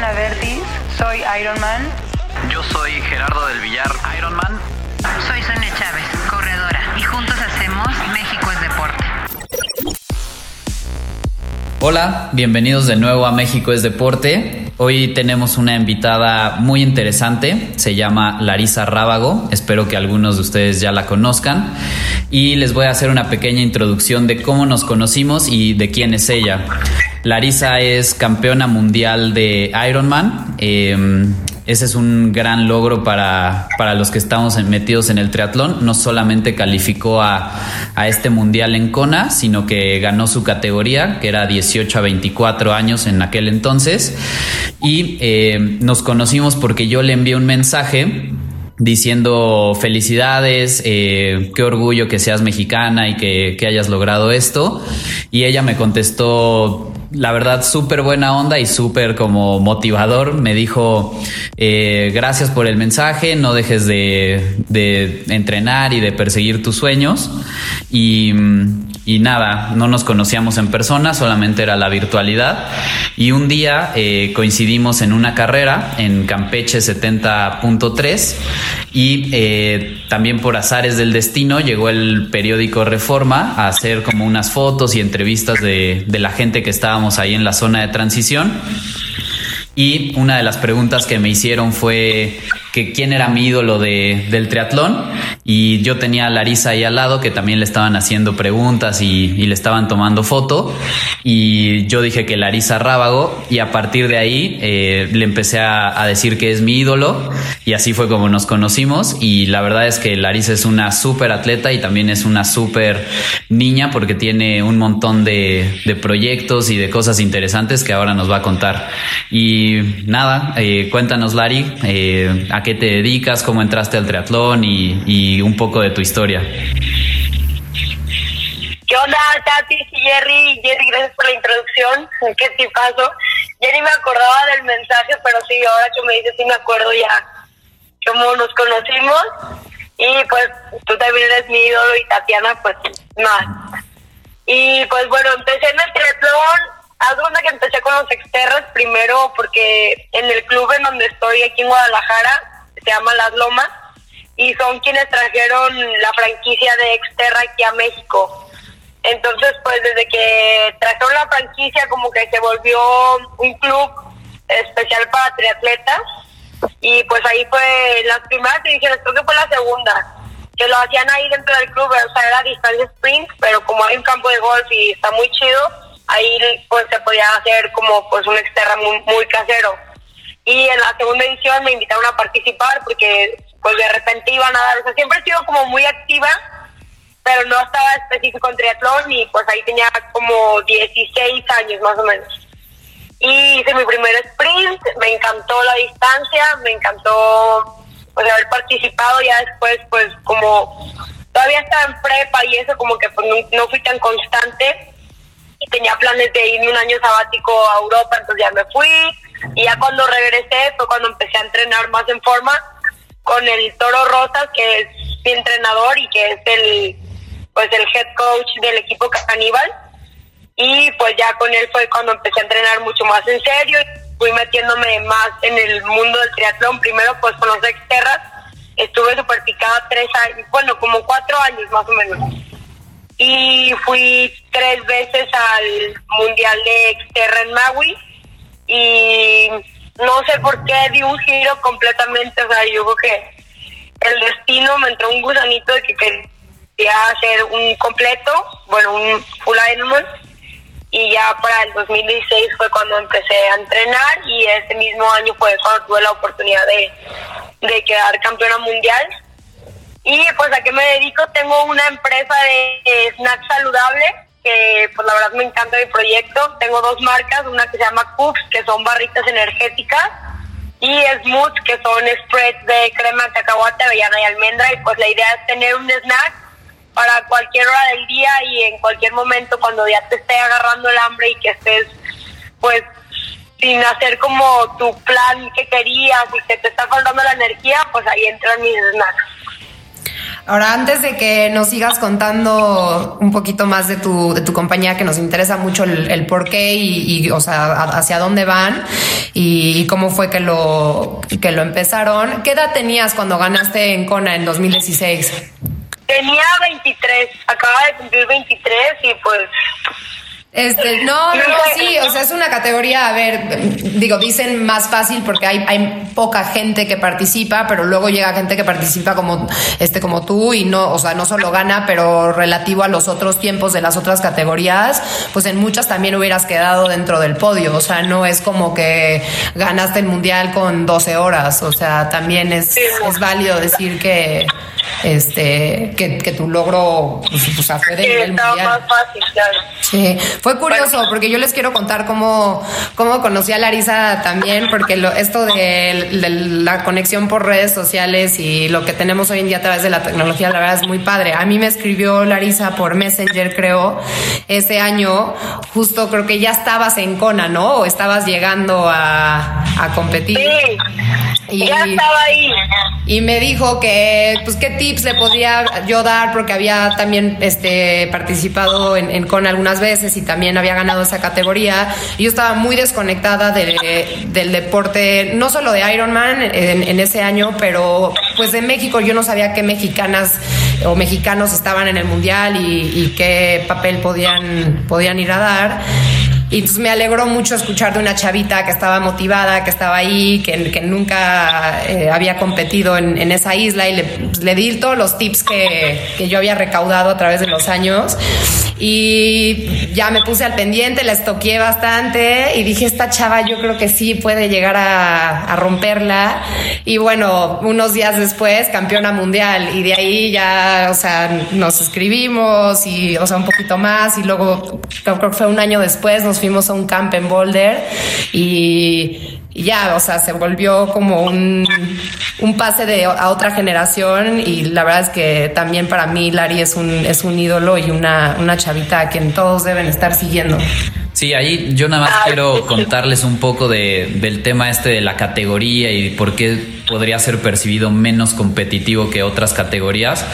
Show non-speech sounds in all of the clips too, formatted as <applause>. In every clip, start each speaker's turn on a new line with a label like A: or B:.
A: Ana Vertis, soy Ironman.
B: Yo soy Gerardo del Villar, Ironman.
C: Soy Sonia Chávez, corredora, y juntos hacemos México es Deporte.
D: Hola, bienvenidos de nuevo a México es Deporte. Hoy tenemos una invitada muy interesante, se llama Larisa Rábago, espero que algunos de ustedes ya la conozcan y les voy a hacer una pequeña introducción de cómo nos conocimos y de quién es ella. Larisa es campeona mundial de Ironman. Eh, ese es un gran logro para, para, los que estamos metidos en el triatlón. No solamente calificó a, a, este mundial en Kona, sino que ganó su categoría, que era 18 a 24 años en aquel entonces. Y eh, nos conocimos porque yo le envié un mensaje diciendo felicidades, eh, qué orgullo que seas mexicana y que, que hayas logrado esto. Y ella me contestó la verdad, súper buena onda y súper como motivador. Me dijo, eh, gracias por el mensaje, no dejes de, de, entrenar y de perseguir tus sueños. Y, y, nada, no nos conocíamos en persona, solamente era la virtualidad. Y un día eh, coincidimos en una carrera en Campeche 70.3 y eh, también por azares del destino llegó el periódico Reforma a hacer como unas fotos y entrevistas de, de la gente que estaba ahí en la zona de transición. Y una de las preguntas que me hicieron fue que quién era mi ídolo de, del triatlón. Y yo tenía a Larisa ahí al lado que también le estaban haciendo preguntas y, y, le estaban tomando foto. Y yo dije que Larisa Rábago y a partir de ahí eh, le empecé a, a, decir que es mi ídolo y así fue como nos conocimos. Y la verdad es que Larisa es una súper atleta y también es una súper niña porque tiene un montón de, de, proyectos y de cosas interesantes que ahora nos va a contar. Y nada, eh, cuéntanos Lari eh, a qué te dedicas, cómo entraste al triatlón y, y un poco de tu historia.
E: ¿Qué onda, Tati y Jerry? Jerry, gracias por la introducción. <laughs> Qué tipazo. Ya ni me acordaba del mensaje, pero sí, ahora que me dices, sí me acuerdo ya cómo nos conocimos. Y pues tú también eres mi ídolo y Tatiana, pues más. Y pues bueno, empecé en el triatlón. Haz que empecé con los exterras primero porque en el club en donde estoy aquí en Guadalajara, se llama Las Lomas, y son quienes trajeron la franquicia de Exterra aquí a México. Entonces, pues desde que trajeron la franquicia, como que se volvió un club especial para triatletas. Y pues ahí fue las primeras ediciones, creo que fue la segunda, que lo hacían ahí dentro del club, o sea, era distancia sprint, pero como hay un campo de golf y está muy chido, ahí pues se podía hacer como pues un exterra muy, muy casero. Y en la segunda edición me invitaron a participar porque pues de repente iban a dar, o sea, siempre he sido como muy activa, pero no estaba específico en triatlón y pues ahí tenía como 16 años más o menos. Y hice mi primer sprint, me encantó la distancia, me encantó pues haber participado ya después pues como todavía estaba en prepa y eso como que pues, no, fui tan constante y tenía planes de irme un año sabático a Europa, entonces ya me fui y ya cuando regresé fue cuando empecé a entrenar más en forma con el Toro Rosas que es mi entrenador y que es el pues el head coach del equipo caníbal. Y pues ya con él fue cuando empecé a entrenar mucho más en serio fui metiéndome más en el mundo del triatlón. Primero pues con los exterras. Estuve super picada tres años bueno como cuatro años más o menos. Y fui tres veces al mundial de exterra en Maui y no sé por qué di un giro completamente o sea yo creo que el destino me entró un gusanito de que quería hacer un completo, bueno, un full Ironman. Y ya para el 2016 fue cuando empecé a entrenar y ese mismo año fue cuando tuve la oportunidad de, de quedar campeona mundial. Y pues a qué me dedico, tengo una empresa de snacks saludable que pues la verdad me encanta mi proyecto. Tengo dos marcas, una que se llama Cooks, que son barritas energéticas, y Smooth, que son spreads de crema cacahuate, avellana y almendra. Y pues la idea es tener un snack para cualquier hora del día y en cualquier momento cuando ya te esté agarrando el hambre y que estés pues sin hacer como tu plan que querías y que te está faltando la energía, pues ahí entran mis snacks.
F: Ahora, antes de que nos sigas contando un poquito más de tu, de tu compañía, que nos interesa mucho el, el por qué y, o sea, hacia dónde van y, cómo fue que lo, que lo empezaron, ¿qué edad tenías cuando ganaste en Kona en 2016?
E: Tenía 23, acaba de cumplir 23 y pues
F: este, no, <laughs> no, sí, o sea, es una categoría, a ver, digo, dicen más fácil porque hay, hay poca gente que participa, pero luego llega gente que participa como, este, como tú y no, o sea, no solo gana, pero relativo a los otros tiempos de las otras categorías, pues en muchas también hubieras quedado dentro del podio, o sea, no es como que ganaste el mundial con 12 horas, o sea, también es, es válido decir que, este, que, que tu logro, pues, fue de nivel mundial.
E: Más fácil, claro.
F: Sí, fue curioso porque yo les quiero contar cómo, cómo conocí a Larisa también, porque lo, esto de, de, la conexión por redes sociales y lo que tenemos hoy en día a través de la tecnología, la verdad es muy padre. A mí me escribió Larisa por Messenger, creo, ese año, justo creo que ya estabas en Kona, ¿no? O estabas llegando a, a competir.
E: Sí. Y, ya estaba ahí.
F: Y me dijo que, pues, qué tips le podría yo dar, porque había también este, participado en, en Kona algunas veces y también había ganado esa categoría. Y yo estaba muy desconectada de, del deporte, no solo de Ironman en, en ese año, pero pues de México. Yo no sabía qué mexicanas o mexicanos estaban en el mundial y, y qué papel podían, podían ir a dar. Y entonces me alegró mucho escuchar de una chavita que estaba motivada, que estaba ahí, que, que nunca eh, había competido en, en, esa isla y le, pues, le di todos los tips que, que, yo había recaudado a través de los años. Y ya me puse al pendiente, la estoqué bastante y dije, esta chava yo creo que sí puede llegar a, a romperla. Y bueno, unos días después, campeona mundial. Y de ahí ya, o sea, nos escribimos y, o sea, un poquito más. Y luego, creo que fue un año después, nos fuimos a un camp en Boulder y, y ya, o sea, se volvió como un, un pase de, a otra generación y la verdad es que también para mí Lari es un, es un ídolo y una, una chavita a quien todos deben estar siguiendo.
D: Sí, ahí yo nada más quiero contarles un poco de, del tema este de la categoría y por qué podría ser percibido menos competitivo que otras categorías,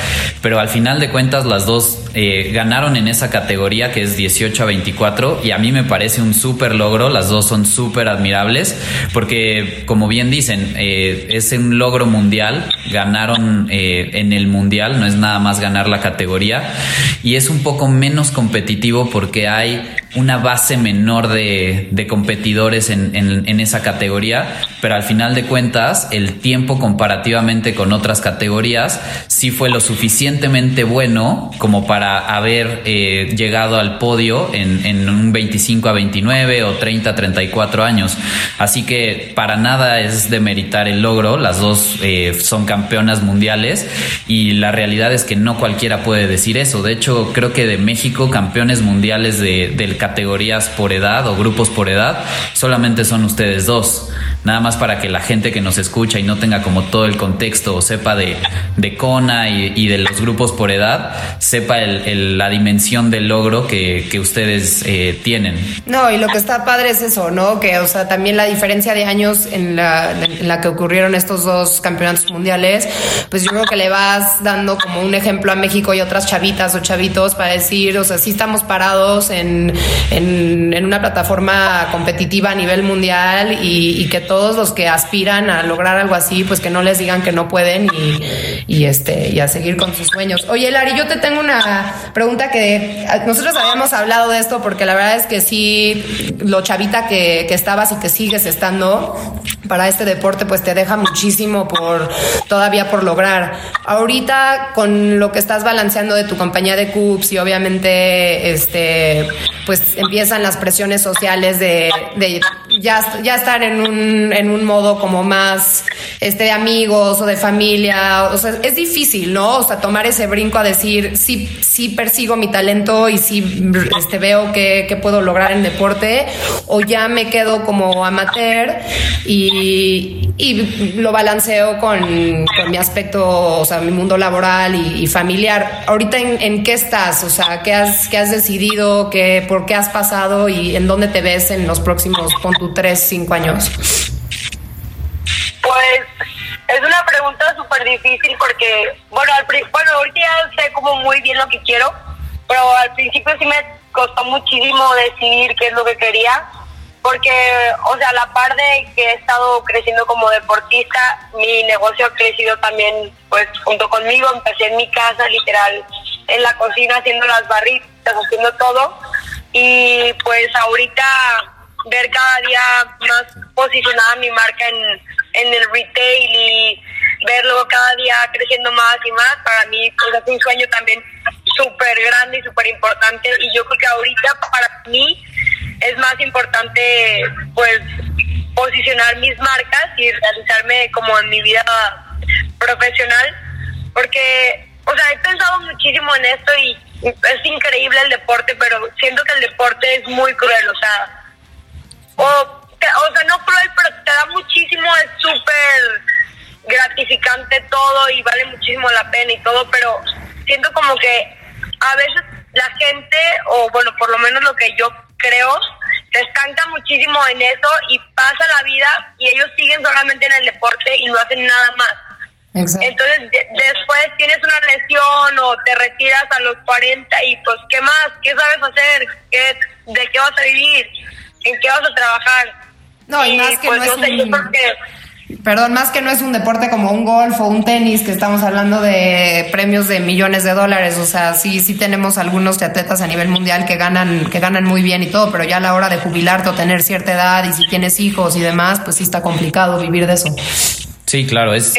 D: pero al final de cuentas las dos eh, ganaron en esa categoría que es 18 a 24 y a mí me parece un súper logro, las dos son súper admirables porque como bien dicen, eh, es un logro mundial, ganaron eh, en el mundial, no es nada más ganar la categoría y es un poco menos competitivo porque hay una base menor de, de competidores en, en, en, esa categoría, pero al final de cuentas el tiempo comparativamente con otras categorías sí fue lo suficientemente bueno como para haber eh, llegado al podio en, en, un 25 a 29 o 30 a 34 años. Así que para nada es de meritar el logro, las dos eh, son campeonas mundiales y la realidad es que no cualquiera puede decir eso. De hecho, creo que de México campeones mundiales de, del categorías por edad o grupos por edad, solamente son ustedes dos. Nada más para que la gente que nos escucha y no tenga como todo el contexto o sepa de, de Kona y, y, de los grupos por edad, sepa el, el, la dimensión del logro que, que ustedes eh, tienen.
F: No, y lo que está padre es eso, ¿no? Que, o sea, también la diferencia de años en la, en la que ocurrieron estos dos campeonatos mundiales, pues yo creo que le vas dando como un ejemplo a México y otras chavitas o chavitos para decir, o sea, sí estamos parados en, en, una plataforma competitiva a nivel mundial y, que todos los que aspiran a lograr algo así, pues que no les digan que no pueden y, y, este, y a seguir con sus sueños. Oye, Lari, yo te tengo una pregunta que nosotros habíamos hablado de esto porque la verdad es que sí, lo chavita que, que estabas y que sigues estando para este deporte, pues te deja muchísimo por todavía por lograr. Ahorita con lo que estás balanceando de tu compañía de CUPS y obviamente este pues empiezan las presiones sociales de, ya, ya estar en un, en un modo como más este, de amigos o de familia. O sea, es difícil, ¿no? O sea, tomar ese brinco a decir, sí, sí persigo mi talento y sí este, veo que puedo lograr en deporte, o ya me quedo como amateur y, y lo balanceo con, con, mi aspecto, o sea, mi mundo laboral y, y familiar. Ahorita, ¿en, ¿en, qué estás? O sea, ¿qué has, qué has decidido? ¿Qué, ¿Por qué has pasado? ¿Y en dónde te ves en los próximos, pon tu 3, 5 años?
E: Pues es una pregunta súper difícil porque, bueno, al, bueno, ahorita ya sé como muy bien lo que quiero, pero al principio sí me costó muchísimo decidir qué es lo que quería, porque, o sea, la par de que he estado creciendo como deportista, mi negocio ha crecido también, pues, junto conmigo, empecé en mi casa, literal, en la cocina haciendo las barritas, haciendo todo, y pues ahorita ver cada día más posicionada mi marca en, en el retail y verlo cada día creciendo más y más, para mí pues es un sueño también súper grande y súper importante. Y yo creo que ahorita para mí es más importante pues posicionar mis marcas y realizarme como en mi vida profesional porque o sea he pensado muchísimo en esto y es increíble el deporte pero siento que el deporte es muy cruel o sea o, o sea no cruel pero te da muchísimo es súper gratificante todo y vale muchísimo la pena y todo pero siento como que a veces la gente o bueno por lo menos lo que yo creo, se estanca muchísimo en eso y pasa la vida y ellos siguen solamente en el deporte y no hacen nada más. Entonces después tienes una lesión o te retiras a los 40 y pues ¿qué más? ¿Qué sabes hacer? ¿Qué, ¿De qué vas a vivir? ¿En qué vas a trabajar?
F: No, y, más que pues, no, es un... Perdón, más que no es un deporte como un golf o un tenis, que estamos hablando de premios de millones de dólares. O sea, sí, sí tenemos algunos atletas a nivel mundial que ganan, que ganan muy bien y todo, pero ya a la hora de jubilarte o tener cierta edad y si tienes hijos y demás, pues sí está complicado vivir de eso.
D: Sí, claro, es,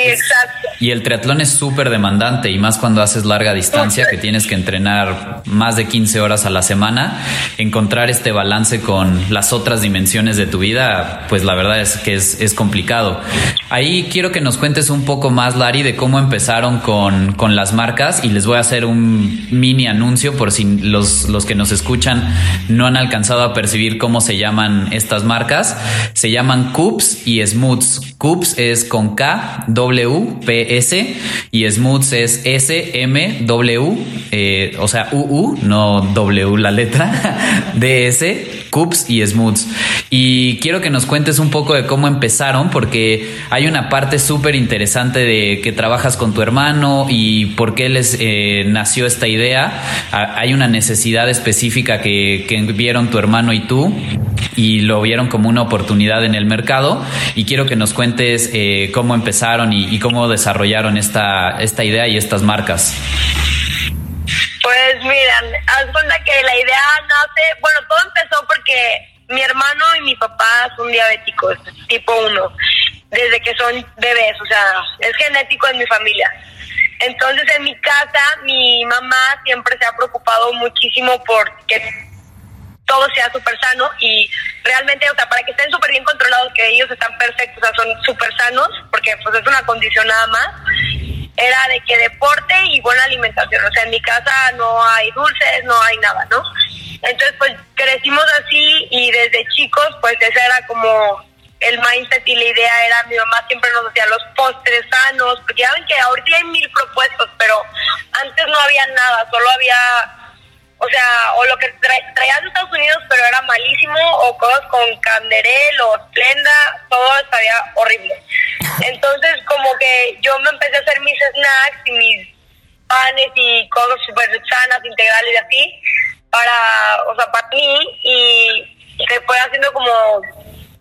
D: y el triatlón es súper demandante y más cuando haces larga distancia que tienes que entrenar más de 15 horas a la semana, encontrar este balance con las otras dimensiones de tu vida, pues la verdad es que es, es complicado. Ahí quiero que nos cuentes un poco más, Lari, de cómo empezaron con, con las marcas y les voy a hacer un mini anuncio por si los, los que nos escuchan no han alcanzado a percibir cómo se llaman estas marcas. Se llaman Coops y Smooths. Coops es con K, W, P, S y Smooths es S, M, W, eh, o sea, UU, no W la letra, <laughs> DS, Coops y Smooths. Y quiero que nos cuentes un poco de cómo empezaron, porque hay una parte súper interesante de que trabajas con tu hermano y por qué les eh, nació esta idea. Hay una necesidad específica que, que vieron tu hermano y tú y lo vieron como una oportunidad en el mercado. Y quiero que nos cuentes eh, cómo empezaron y, cómo desarrollaron esta, esta idea y estas marcas.
E: Pues miren, haz cuenta que la idea nace, bueno, todo empezó porque mi hermano y mi papá son diabéticos, tipo 1, desde que son bebés, o sea, es genético en mi familia. Entonces en mi casa mi mamá siempre se ha preocupado muchísimo por que todo sea súper sano y realmente, o sea, para que estén súper bien controlados, que ellos están perfectos, o sea, son súper sanos, porque pues es una condición nada más, era de que deporte y buena alimentación, o sea, en mi casa no hay dulces, no hay nada, ¿no? Entonces, pues crecimos así y desde chicos, pues esa era como el mindset y la idea era, mi mamá siempre nos hacía los postres sanos, porque ya ven que ahorita hay mil propuestos, pero antes no había nada, solo había o sea, o lo que traían de Estados Unidos, pero era malísimo, o cosas con canderel o Splenda, todo estaría horrible. <laughs> Entonces, como que yo me empecé a hacer mis snacks y mis panes y cosas súper sanas, integrales y así, para, o sea, para mí, y se fue haciendo como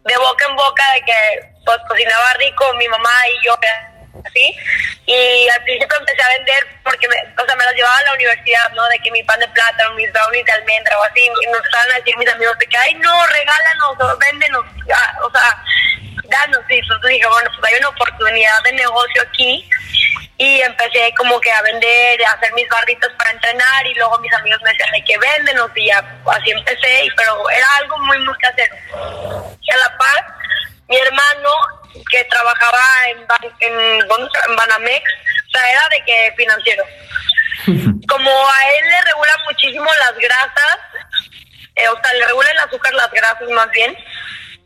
E: de boca en boca de que, pues, cocinaba rico mi mamá y yo, así. Y al principio empecé a vender porque, me, o sea, me los llevaba a la universidad, ¿no? De que mi pan de plátano, mis brownies de almendra o así. Y nos estaban a decir mis amigos de que, ay, no, regálanos o véndenos. o sea, danos. Y entonces dije, bueno, pues hay una oportunidad de negocio aquí. Y empecé como que a vender, a hacer mis barritos para entrenar. Y luego mis amigos me decían, hay que véndenos. Y ya así empecé. Pero era algo muy, muy casero. Y a la par, mi hermano que trabajaba en, en, en Banamex, o sea, era de que financiero. <laughs> Como a él le regula muchísimo las grasas, eh, o sea, le regula el azúcar, las grasas más bien,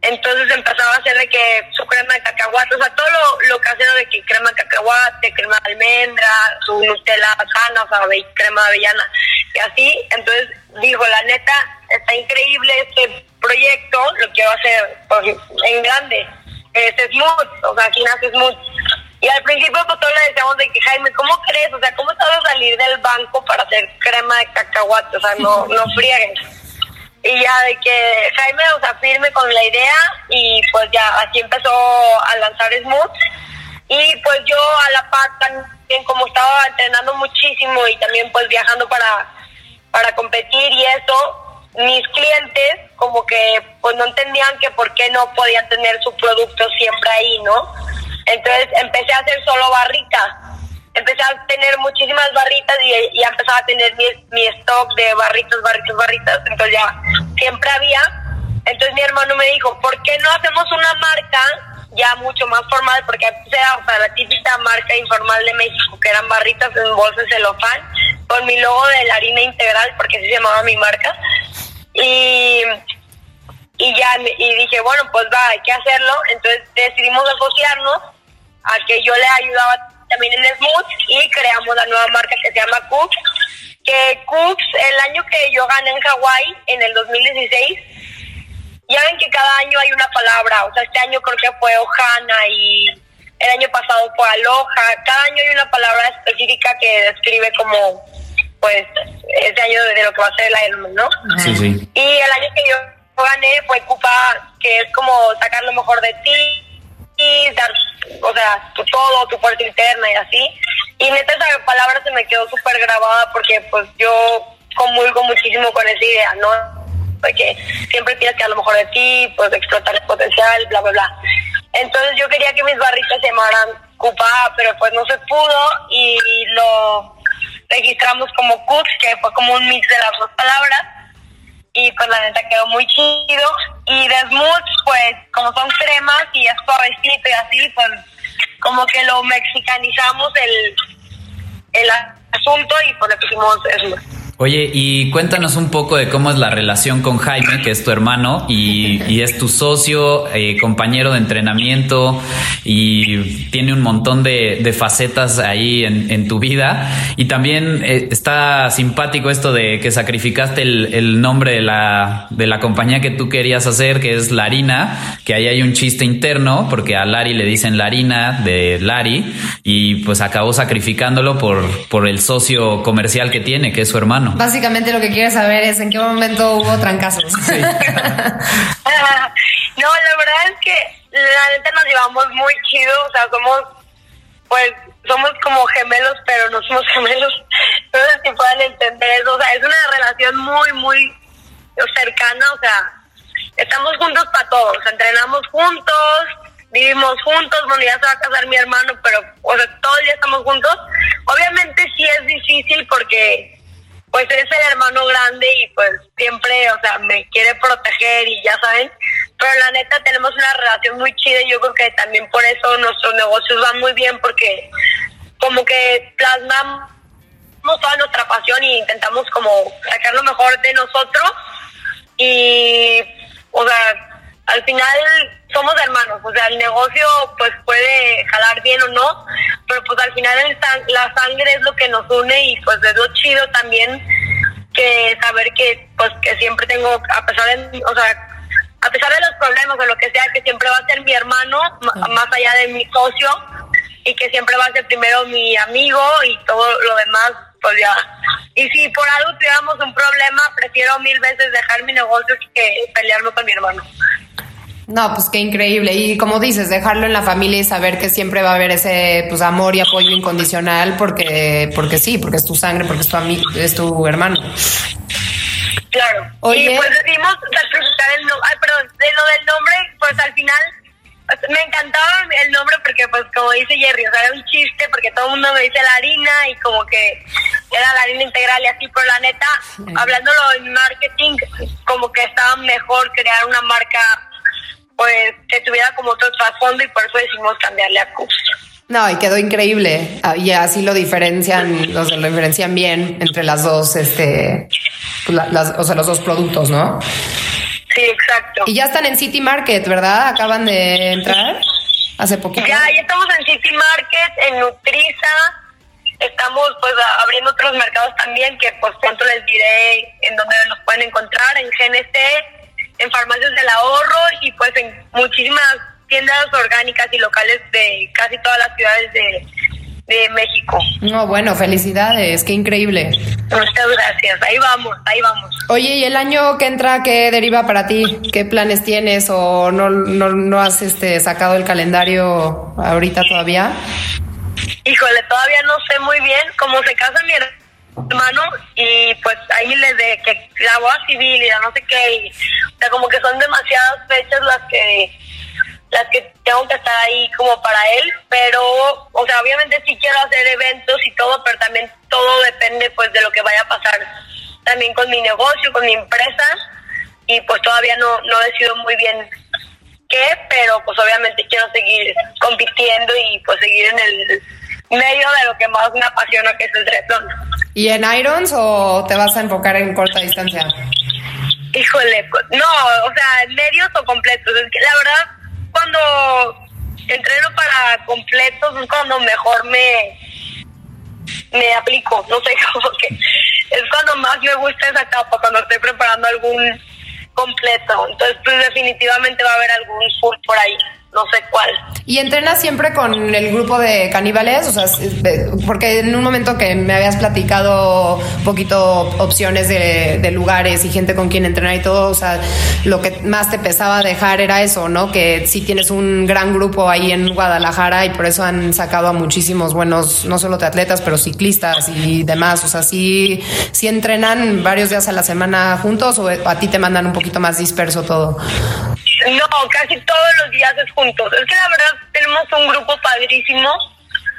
E: entonces empezaba a hacer de que su crema de cacahuate, o sea, todo lo, lo casero de que crema de cacahuate, crema de almendra, su Nutella sana, o sea, crema de avellana, y así. Entonces dijo, la neta, está increíble este proyecto, lo quiero hacer pues, en grande es smooth, o sea, aquí nace smooth. Y al principio pues todos le decíamos de que Jaime, ¿cómo crees? O sea, ¿cómo estás a salir del banco para hacer crema de cacahuate? O sea, no, <laughs> no friegues. Y ya de que Jaime, o sea, firme con la idea y pues ya así empezó a lanzar Smooth. Y pues yo a la par también como estaba entrenando muchísimo y también pues viajando para, para competir y eso, mis clientes como que pues no entendían que por qué no podía tener su producto siempre ahí, ¿no? Entonces empecé a hacer solo barritas. Empecé a tener muchísimas barritas y ya empezaba a tener mi, mi stock de barritas, barritas, barritas. Entonces ya siempre había. Entonces mi hermano me dijo, ¿por qué no hacemos una marca ya mucho más formal? Porque antes era o la típica marca informal de México, que eran barritas en bolsas de celofán, con mi logo de la harina integral, porque así se llamaba mi marca. Y y ya y dije bueno pues va hay que hacerlo entonces decidimos asociarnos a que yo le ayudaba también en Smooth y creamos la nueva marca que se llama Cooks que Cooks el año que yo gané en Hawái en el 2016 ya ven que cada año hay una palabra o sea este año creo que fue Ohana y el año pasado fue Aloha cada año hay una palabra específica que describe como pues ese año de lo que va a ser el Ironman ¿no?
D: Sí, sí.
E: y el año que yo gané fue Cupa, que es como sacar lo mejor de ti y dar, o sea, tu todo, tu fuerza interna y así. Y neta esa palabra se me quedó súper grabada porque pues yo comulgo muchísimo con esa idea, ¿no? Porque siempre tienes que dar lo mejor de ti, pues explotar el potencial, bla, bla, bla. Entonces yo quería que mis barritas se llamaran Cupa, pero pues no se pudo y lo registramos como Cooks, que fue como un mix de las dos palabras y pues la neta quedó muy chido. Y de Smooth, pues como son cremas y es suavecito y así, pues como que lo mexicanizamos el, el asunto y pues le pusimos Smooth.
D: Oye, y cuéntanos un poco de cómo es la relación con Jaime, que es tu hermano y, es tu socio, eh, compañero de entrenamiento y tiene un montón de, facetas ahí en, tu vida. Y también eh, está simpático esto de que sacrificaste el, el, nombre de la, de la compañía que tú querías hacer, que es Larina, que ahí hay un chiste interno, porque a Lari le dicen Larina de Lari, y pues acabó sacrificándolo por, por el socio comercial que tiene, que es su hermano.
F: Básicamente lo que quieres saber es en qué momento hubo trancazos. <laughs>
E: Sí. <laughs> no, la verdad es que la neta nos llevamos muy chido, o sea, somos, pues, somos como gemelos, pero no somos <laughs> gemelos. No sé si puedan entender eso, o sea, es una relación muy, muy cercana, o sea, estamos juntos para todos, o sea, entrenamos juntos, vivimos juntos, bueno, ya se va a casar mi hermano, pero, o sea, todo el día estamos juntos. Obviamente sí es difícil porque pues es el hermano grande y pues siempre, o sea, me quiere proteger y ya saben, pero la neta tenemos una relación muy chida y yo creo que también por eso nuestros negocios van muy bien porque como que plasmamos toda nuestra pasión y intentamos como sacar lo mejor de nosotros. Y, o sea, al final somos hermanos, o sea, el negocio pues puede jalar bien o no, pero pues al final el la sangre es lo que nos une y pues es lo chido también que saber que pues que siempre tengo, a pesar de, o sea, a pesar de los problemas o lo que sea, que siempre va a ser mi hermano, más allá de mi socio, y que siempre va a ser primero mi amigo y todo lo demás, pues ya. Y si por algo tuviéramos un problema, prefiero mil veces dejar mi negocio que pelearme con mi hermano.
F: No, pues qué increíble. Y como dices, dejarlo en la familia y saber que siempre va a haber ese pues amor y apoyo incondicional porque, porque sí, porque es tu sangre, porque es tu amigo, es tu hermano.
E: Claro. Oye. Y pues decidimos sacrificar el nombre, ay, perdón, de lo del nombre, pues al final me encantaba el nombre porque pues como dice Jerry, o sea, era un chiste porque todo el mundo me dice la harina y como que era la harina integral y así, pero la neta, hablándolo en marketing, como que estaba mejor crear una marca pues que tuviera como otro trasfondo y por eso decidimos cambiarle a Cooks.
F: No, y quedó increíble. Ah, y así lo diferencian, los lo diferencian bien entre las dos, este, pues, las, o sea, los dos productos, ¿no?
E: Sí, exacto.
F: Y ya están en City Market, ¿verdad? Acaban de entrar hace poquito.
E: Ya, ya estamos en City Market, en Nutriza. Estamos pues abriendo otros mercados también que pues pronto les diré en dónde nos pueden encontrar, en GNC, en farmacias del ahorro y pues en muchísimas tiendas orgánicas y locales de casi todas las ciudades de, de México.
F: No, bueno, felicidades, qué increíble.
E: Muchas gracias, ahí vamos, ahí vamos.
F: Oye, ¿y el año que entra qué deriva para ti? ¿Qué planes tienes o no, no, no has este, sacado el calendario ahorita todavía?
E: Híjole, todavía no sé muy bien cómo se casa mi hermano y pues ahí le de que la boda civil y la no sé qué, y, o sea, como que son demasiadas fechas las que las que tengo que estar ahí como para él, pero, o sea, obviamente sí quiero hacer eventos y todo, pero también todo depende pues de lo que vaya a pasar también con mi negocio, con mi empresa, y pues todavía no, no decido muy bien qué, pero pues obviamente quiero seguir compitiendo y pues seguir en el medio de lo que más me apasiona, que es el triatlón.
F: ¿Y en Irons o te vas a enfocar en corta distancia?
E: Híjole, no, o sea, medios o completos. Es que la verdad, cuando entreno para completos es cuando mejor me me aplico, no sé, <laughs> como que es cuando más me gusta esa etapa, cuando estoy preparando algún completo. Entonces, pues definitivamente va a haber algún full por ahí no sé cuál.
F: ¿Y entrenas siempre con el grupo de caníbales? O sea, porque en un momento que me habías platicado un poquito opciones de, lugares y gente con quien entrenar y todo, o sea, lo que más te pesaba dejar era eso, ¿no? Que sí tienes un gran grupo ahí en Guadalajara y por eso han sacado a muchísimos buenos, no solo de atletas, pero ciclistas y demás. O sea, sí, sí entrenan varios días a la semana juntos o a ti te mandan un poquito más disperso todo.
E: No, casi todos los días es juntos. Es que la verdad tenemos un grupo padrísimo.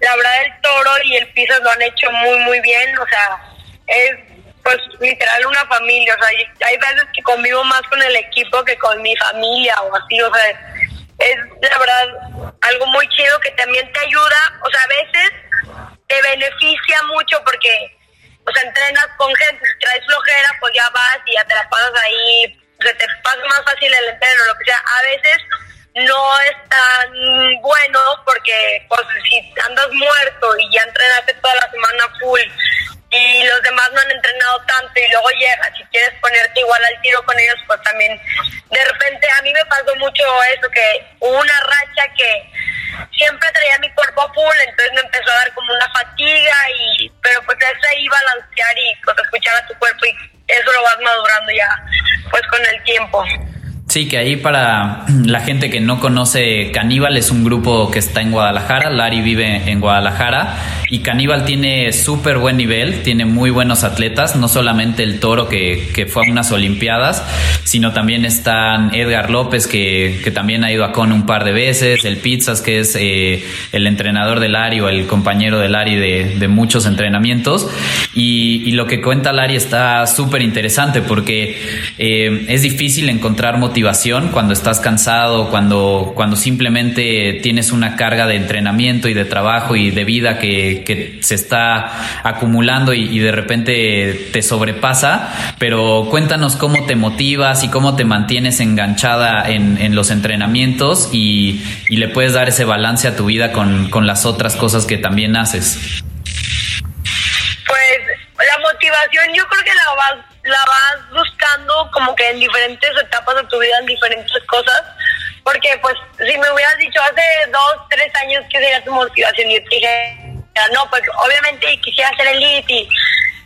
E: La verdad el toro y el piso lo han hecho muy, muy bien. O sea, es pues literal una familia. O sea, hay veces que convivo más con el equipo que con mi familia o así. O sea, es la verdad algo muy chido que también te ayuda. O sea, a veces te beneficia mucho porque, o sea, entrenas con gente. Si traes flojera, pues ya vas y ya te la pasas ahí se te pasa más fácil el entreno, lo que sea. A veces no es tan bueno porque pues si andas muerto y ya entrenaste toda la semana full y los demás no han entrenado tanto y luego llegas y quieres ponerte igual al tiro con ellos, pues también de repente a mí me pasó mucho eso, que hubo una racha que siempre traía mi cuerpo full, entonces me empezó a dar como una fatiga y pero pues es ahí balancear y pues escuchar a tu cuerpo y eso lo vas madurando ya pues con el tiempo.
D: Sí, que ahí para la gente que no conoce Caníbal es un grupo que está en Guadalajara, Lari vive en Guadalajara y Caníbal tiene súper buen nivel, tiene muy buenos atletas, no solamente el toro que, que, fue a unas Olimpiadas, sino también están Edgar López que, que también ha ido a Con un par de veces, el Pizzas que es eh, el entrenador de Lari o el compañero de Lari de, de muchos entrenamientos. Y, y, lo que cuenta Lari está súper interesante porque eh, es difícil encontrar motivación cuando estás cansado, cuando, cuando simplemente tienes una carga de entrenamiento y de trabajo y de vida que, que se está acumulando y, y, de repente te sobrepasa. Pero cuéntanos cómo te motivas y cómo te mantienes enganchada en, en los entrenamientos y, y, le puedes dar ese balance a tu vida con, con las otras cosas que también haces.
E: Pues la motivación yo creo que la vas la vas buscando como que en diferentes etapas de tu vida, en diferentes cosas. Porque, pues, si me hubieras dicho hace dos, tres años que sería tu motivación, y te dije, no, pues, obviamente quisiera ser elite y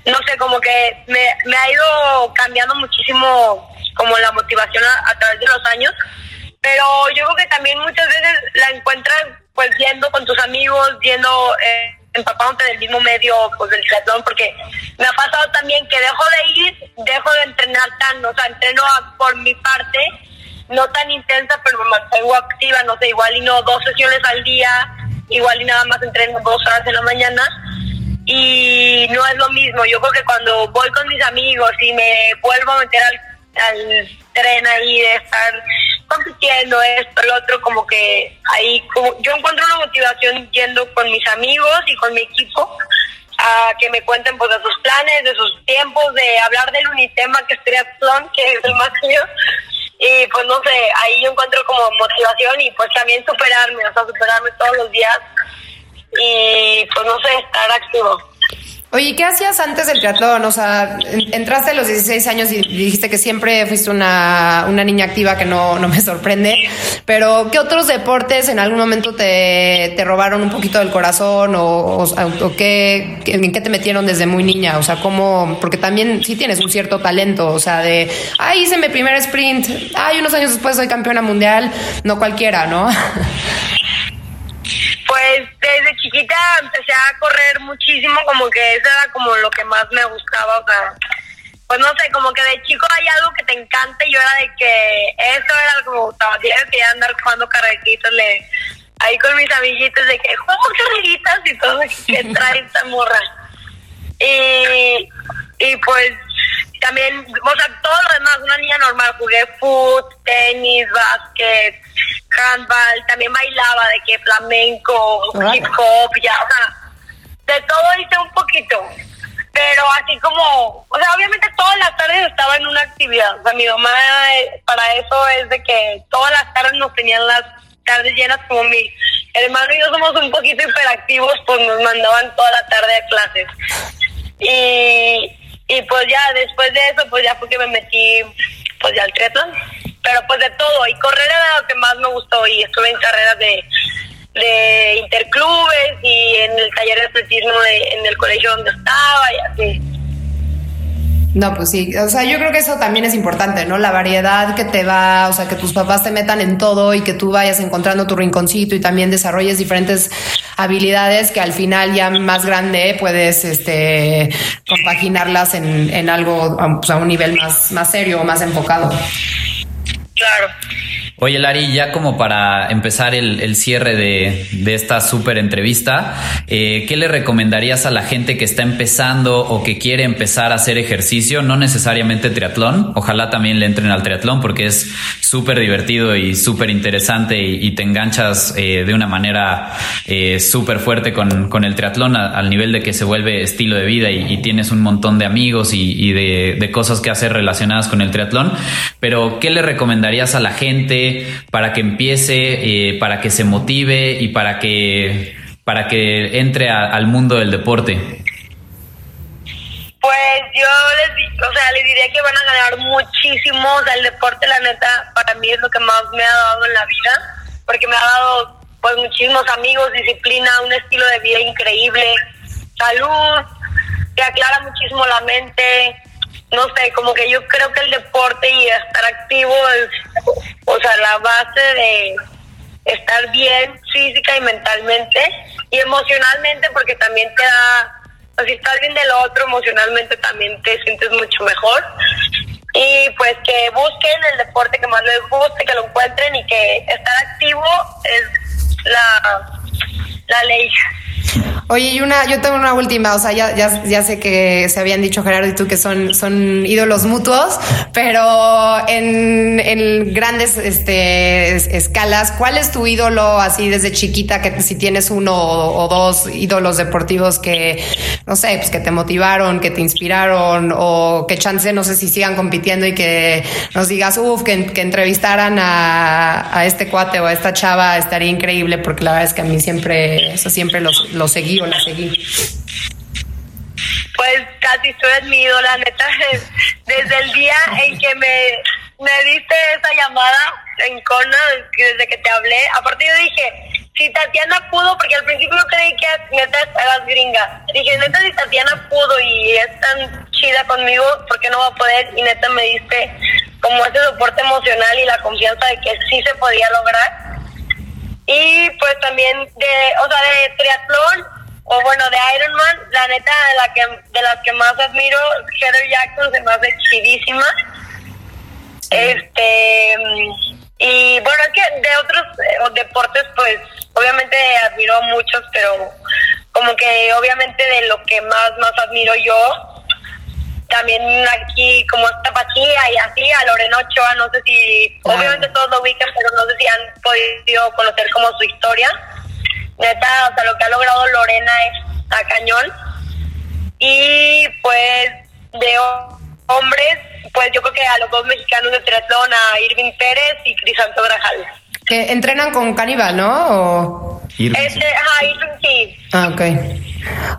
E: no sé, como que me, me ha ido cambiando muchísimo como la motivación a, a, través de los años. Pero yo creo que también muchas veces la encuentras, pues, yendo con tus amigos, yendo... Eh, empapándote del mismo medio pues del triatlón porque me ha pasado también que dejo de ir, dejo de entrenar tan, o sea, entreno por mi parte, no tan intensa, pero me mantengo activa, no sé, igual y no dos sesiones al día, igual y nada más entreno dos horas en la mañana y no es lo mismo, yo creo que cuando voy con mis amigos y me vuelvo a meter al, tren ahí de estar compitiendo esto, el otro, como que ahí como, yo encuentro una motivación yendo con mis amigos y con mi equipo a que me cuenten pues de sus planes, de sus tiempos, de hablar del unitema que es triatlón, que es el más mío. Y pues no sé, ahí yo encuentro como motivación y pues también superarme, o sea, superarme todos los días y pues no sé, estar activo.
F: Oye, ¿qué hacías antes del triatlón? O sea, entraste a los 16 años y dijiste que siempre fuiste una, una niña activa que no, no, me sorprende, pero ¿qué otros deportes en algún momento te, te robaron un poquito del corazón o, o, qué, en qué te metieron desde muy niña? O sea, ¿cómo? Porque también sí tienes un cierto talento, o sea, de, ay, hice mi primer sprint, ay, unos años después soy campeona mundial, no cualquiera, ¿no? <laughs>
E: Pues desde chiquita empecé a correr muchísimo, como que eso era como lo que más me gustaba, o sea, pues no sé, como que de chico hay algo que te encanta y yo era de que eso era lo que me gustaba, que quería andar jugando carreritas, le, ahí con mis amiguitos de que juego carreritas y todo, que trae esta morra. Y, y pues también, o sea, todo lo demás, una niña normal, jugué foot, tenis, básquet, handball, también bailaba de que flamenco, hip hop, ya, o sea, de todo hice un poquito. Pero así como, o sea, obviamente todas las tardes estaba en una actividad. O sea, mi mamá para eso es de que todas las tardes nos tenían las tardes llenas como mi hermano y yo somos un poquito hiperactivos, pues nos mandaban toda la tarde a clases. Y, y pues ya después de eso, pues ya fue que me metí pues ya al triatlón pero pues de todo. Y correr era lo que más me gustó y estuve en carreras de, de interclubes y en el taller de atletismo en el colegio donde estaba y así.
F: No, pues sí, o sea, yo creo que eso también es importante, ¿no? La variedad que te va, o sea, que tus papás te metan en todo y que tú vayas encontrando tu rinconcito y también desarrolles diferentes habilidades que al final ya más grande puedes este, compaginarlas en, en algo a un nivel más, más serio o más enfocado.
E: Claro.
D: Oye, Lari, ya como para empezar el, cierre de, esta súper entrevista, eh, ¿qué le recomendarías a la gente que está empezando o que quiere empezar a hacer ejercicio? No necesariamente triatlón, ojalá también le entren al triatlón porque es súper divertido y súper interesante y, te enganchas eh, de una manera eh, súper fuerte con, el triatlón al nivel de que se vuelve estilo de vida y, tienes un montón de amigos y, de, de cosas que hacer relacionadas con el triatlón. Pero, ¿qué le recomendarías a la gente? Para que empiece, eh, para que se motive y para que, para que entre al mundo del deporte?
E: Pues yo les, o sea, les diría que van a ganar muchísimo. El deporte, la neta, para mí es lo que más me ha dado en la vida, porque me ha dado pues muchísimos amigos, disciplina, un estilo de vida increíble, salud, te aclara muchísimo la mente, no sé, como que yo creo que el deporte y estar activo es, o sea, la base de estar bien física y mentalmente y emocionalmente porque también te da, o si estás bien del otro, emocionalmente también te sientes mucho mejor. Y pues que busquen el deporte que más les guste, que lo encuentren y que estar activo es la, la ley.
F: Oye, y una, yo tengo una última, o sea, ya, ya, sé que se habían dicho Gerardo y tú que son, son ídolos mutuos, pero en, grandes este, escalas, ¿cuál es tu ídolo así desde chiquita, que si tienes uno o, dos ídolos deportivos que, no sé, pues que te motivaron, que te inspiraron o que chance, no sé si sigan compitiendo y que nos digas, uff, que, que, entrevistaran a, a, este cuate o a esta chava, estaría increíble porque la verdad es que a mí siempre, eso siempre los, los seguí o la seguí?
E: Pues casi tú eres mi ídola, neta. <laughs> Desde el día en que me, me diste esa llamada en Kona, desde que te hablé, aparte yo dije, si Tatiana pudo, porque al principio creí que neta eras gringa. Dije, neta, si Tatiana pudo y es tan chida conmigo, ¿por qué no va a poder? Y neta me diste como ese soporte emocional y la confianza de que sí se podía lograr. Y pues también de, o sea, de triatlón, o bueno, de Ironman, la neta, de, la que, de las que más admiro, Heather Jackson se me hace chidísima. Este, y bueno, es que de otros eh, deportes, pues obviamente admiro muchos, pero como que obviamente de lo que más, más admiro yo, también aquí como esta Pachía y así, a Lorena Ochoa, no sé si, obviamente todos lo ubican, pero no sé si han podido conocer como su historia. Neta, o sea, lo que ha logrado Lorena es a cañón. Y pues de hombres, pues yo creo que a los dos mexicanos de triatlón, a Irving Pérez y Crisanto Grajal.
F: Que entrenan con Caníbal, ¿no?
E: Este, ajá, Irving sí.
F: Ah, ok.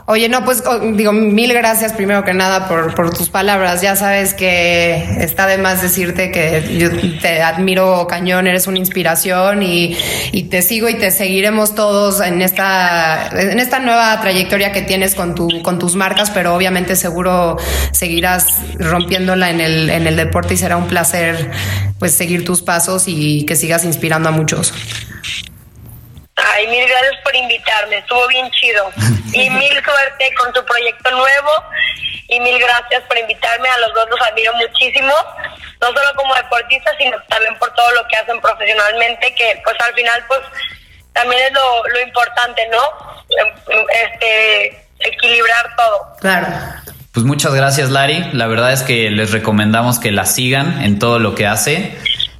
F: Oye, no, pues oh, digo, mil gracias primero que nada por, por, tus palabras. Ya sabes que está de más decirte que yo te admiro cañón, eres una inspiración y, y, te sigo y te seguiremos todos en esta, en esta nueva trayectoria que tienes con, tu, con tus marcas, pero obviamente seguro seguirás rompiéndola en el, en el deporte y será un placer pues seguir tus pasos y que sigas inspirando a muchos.
E: Ay, mil gracias por invitarme, estuvo bien chido. Y mil suerte con tu proyecto nuevo. Y mil gracias por invitarme, a los dos los admiro muchísimo, no solo como deportistas, sino también por todo lo que hacen profesionalmente, que pues al final pues también es lo, lo importante, ¿no? Este, equilibrar todo.
F: Claro.
D: Pues muchas gracias, Lari. La verdad es que les recomendamos que la sigan en todo lo que hace.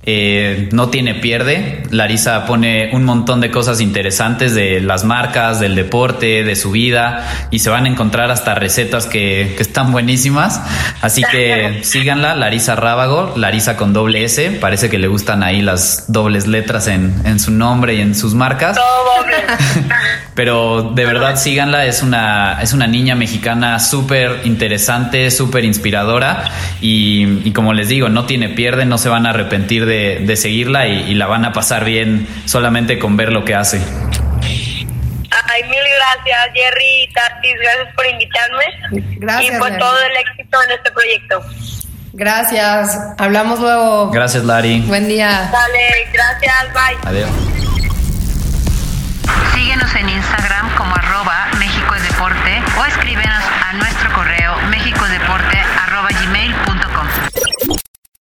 D: Eh, no tiene pierde. Larisa pone un montón de cosas interesantes de las marcas, del deporte, de su vida y se van a encontrar hasta recetas que, que están buenísimas. Así que síganla, Larisa Rábago, Larisa con doble S. Parece que le gustan ahí las dobles letras en, en su nombre y en sus marcas. <laughs> Pero de verdad síganla, es una, es una niña mexicana súper interesante, súper inspiradora y, y como les digo, no tiene pierde, no se van a arrepentir de de, seguirla y, la van a pasar bien solamente con ver lo que hace.
E: Ay, mil gracias, Jerry y Tatis, gracias por invitarme. Y por todo el éxito en este proyecto.
F: Gracias, hablamos luego.
D: Gracias, Lari.
F: Buen día.
E: Dale, gracias, bye.
D: Adiós.
C: Síguenos en Instagram como arroba México es Deporte o escríbenos a nuestro correo